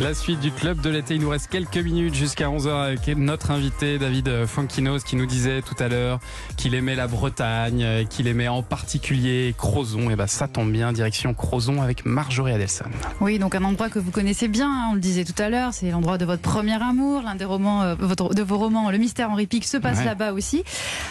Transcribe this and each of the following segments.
La suite du club de l'été, il nous reste quelques minutes jusqu'à 11h avec notre invité David Funkinos qui nous disait tout à l'heure qu'il aimait la Bretagne, qu'il aimait en particulier Crozon. Et bah ça tombe bien, direction Crozon avec Marjorie Adelson. Oui, donc un endroit que vous connaissez bien, hein, on le disait tout à l'heure, c'est l'endroit de votre premier amour, l'un des romans, euh, de vos romans, Le mystère Henri Pic, se passe Ouais. là-bas aussi.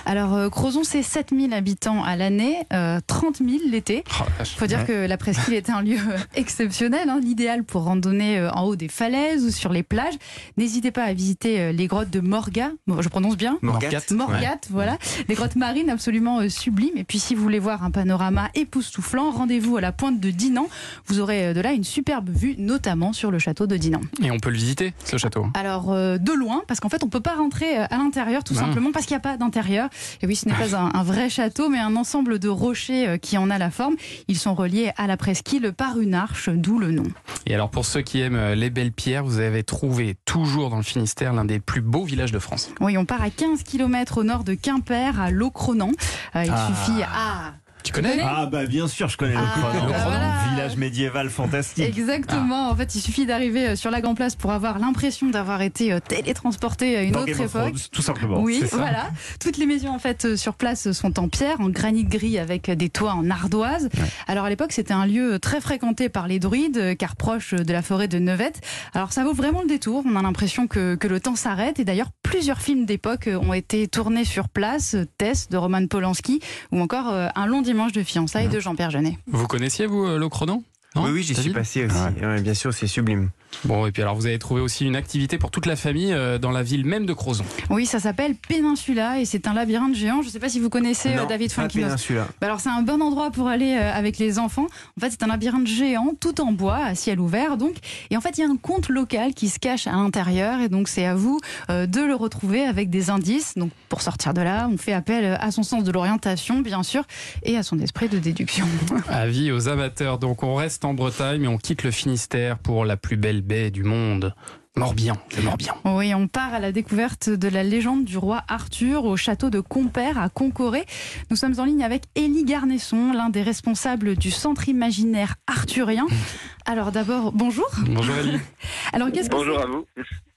Alors euh, Crozon, c'est 7000 habitants à l'année, euh, 30 000 l'été. Oh. Il faut dire que la presqu'île est un lieu euh, exceptionnel, hein, l'idéal pour randonner en haut des falaises ou sur les plages. N'hésitez pas à visiter euh, les grottes de Morga, Bon, je prononce bien Morgat. Morgat, voilà. Des grottes marines absolument euh, sublimes. Et puis, si vous voulez voir un panorama époustouflant, rendez-vous à la pointe de Dinan. Vous aurez euh, de là une superbe vue, notamment sur le château de Dinan. Et on peut le visiter, ce château. Alors, euh, de loin, parce qu'en fait, on peut pas rentrer à l'intérieur, tout Ah. simplement parce qu'il n'y a pas d'intérieur. Et oui, ce n'est pas un, un vrai château, mais un ensemble de rochers qui en a la forme. Ils sont reliés à la presqu'île par une arche, d'où le nom. Et alors, pour ceux qui aiment euh, les belles pierres, vous avez trouvé toujours dans le Finistère l'un des plus beaux villages de France. Oui, on part à 15 km au nord de Quimper, à Locronan. Euh, il Ah. suffit... Ah Tu connais Ah bah bien sûr, je connais Ah, le Cronan. voilà. Village médiéval fantastique. Exactement. En fait, il suffit d'arriver euh, sur la Grand Place pour avoir l'impression d'avoir été euh, télétransporté à une Dans autre Game of époque. Thrones, tout simplement. oui, voilà. Toutes les maisons en fait euh, sur place sont en pierre, en granit gris avec des toits en ardoise. Alors à l'époque, c'était un lieu très fréquenté par les druides, car proche de la forêt de Nevette. Alors ça vaut vraiment le détour. On a l'impression que, que le temps s'arrête. Et d'ailleurs, plusieurs films d'époque euh, ont été tournés sur place. euh, Tess de Roman Polanski, ou encore euh, Un long dimanche de fiançailles de Jean-Pierre Jeunet. Vous connaissiez, vous, Locronan Non Oui, oui, j'y suis passé aussi. Ah Ouais, bien sûr, c'est sublime. Bon, et puis alors, vous avez trouvé aussi une activité pour toute la famille euh, dans la ville même de Crozon. Oui, ça s'appelle Peninsula et c'est un labyrinthe géant. Je ne sais pas si vous connaissez euh, Non, David Funkinos. Péninsula. Bah alors c'est un bon endroit pour aller euh, avec les enfants. En fait, c'est un labyrinthe géant, tout en bois, à ciel ouvert donc. Et en fait, il y a un conte local qui se cache à l'intérieur et donc c'est à vous euh, de le retrouver avec des indices. Donc pour sortir de là, on fait appel à son sens de l'orientation bien sûr et à son esprit de déduction. Avis aux amateurs. Donc, on reste en Bretagne, mais on quitte le Finistère pour la plus belle baie du monde. Morbihan, le Morbihan. Oui, on part à la découverte de la légende du roi Arthur au château de Compère à Concoré. Nous sommes en ligne avec Élie Garnesson, l'un des responsables du centre imaginaire arthurien. Alors d'abord, bonjour. Bonjour Ali. Alors qu'est-ce que Bonjour c'est à vous.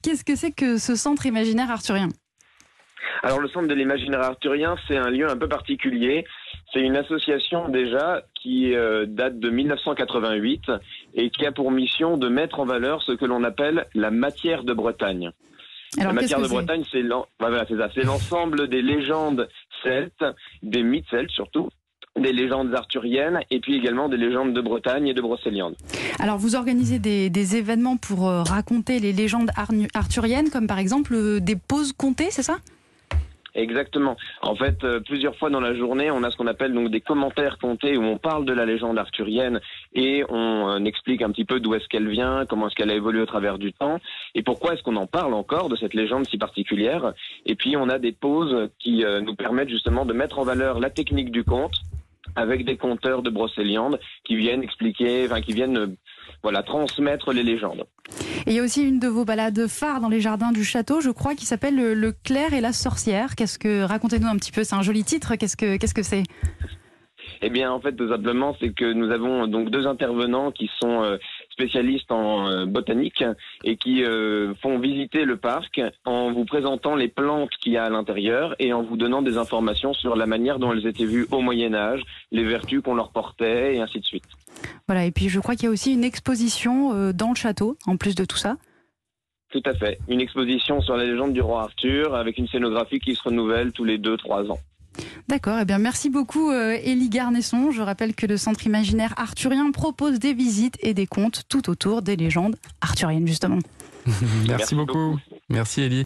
qu'est-ce que c'est que ce centre imaginaire arthurien? Alors le Centre de l'imaginaire arthurien, c'est un lieu un peu particulier. C'est une association déjà qui euh, date de 1988 et qui a pour mission de mettre en valeur ce que l'on appelle la matière de Bretagne. Alors la matière de Bretagne, c'est l'ensemble des légendes celtes, des mythes celtes surtout, des légendes arthuriennes et puis également des légendes de Bretagne et de Brocéliande. Alors vous organisez des, des événements pour euh, raconter les légendes arthuriennes, comme par exemple euh, des pauses comptées, c'est ça? Exactement. En fait, euh, plusieurs fois dans la journée, on a ce qu'on appelle donc des commentaires comptés où on parle de la légende arthurienne et on euh, explique un petit peu d'où est-ce qu'elle vient, comment est-ce qu'elle a évolué au travers du temps et pourquoi est-ce qu'on en parle encore de cette légende si particulière. Et puis on a des pauses qui euh, nous permettent justement de mettre en valeur la technique du conte avec des conteurs de Brocéliande qui viennent expliquer, enfin qui viennent euh, voilà transmettre les légendes. Et il y a aussi une de vos balades phares dans les jardins du château, je crois, qui s'appelle le, Clerc et la sorcière. Qu'est-ce que racontez-nous un petit peu C'est un joli titre. Qu'est-ce que qu'est-ce que c'est? Eh bien, en fait, tout simplement, c'est que nous avons donc deux intervenants qui sont euh, spécialistes en euh, botanique et qui euh, font visiter le parc en vous présentant les plantes qu'il y a à l'intérieur et en vous donnant des informations sur la manière dont elles étaient vues au Moyen Âge, les vertus qu'on leur portait et ainsi de suite. Voilà. Et puis je crois qu'il y a aussi une exposition euh, dans le château, en plus de tout ça. Tout à fait. Une exposition sur la légende du roi Arthur avec une scénographie qui se renouvelle tous les deux, trois ans. D'accord, eh bien merci beaucoup euh, Élie Garnesson. Je rappelle que le Centre imaginaire arthurien propose des visites et des contes tout autour des légendes arthuriennes justement. Merci, Merci beaucoup. beaucoup. Merci Elie.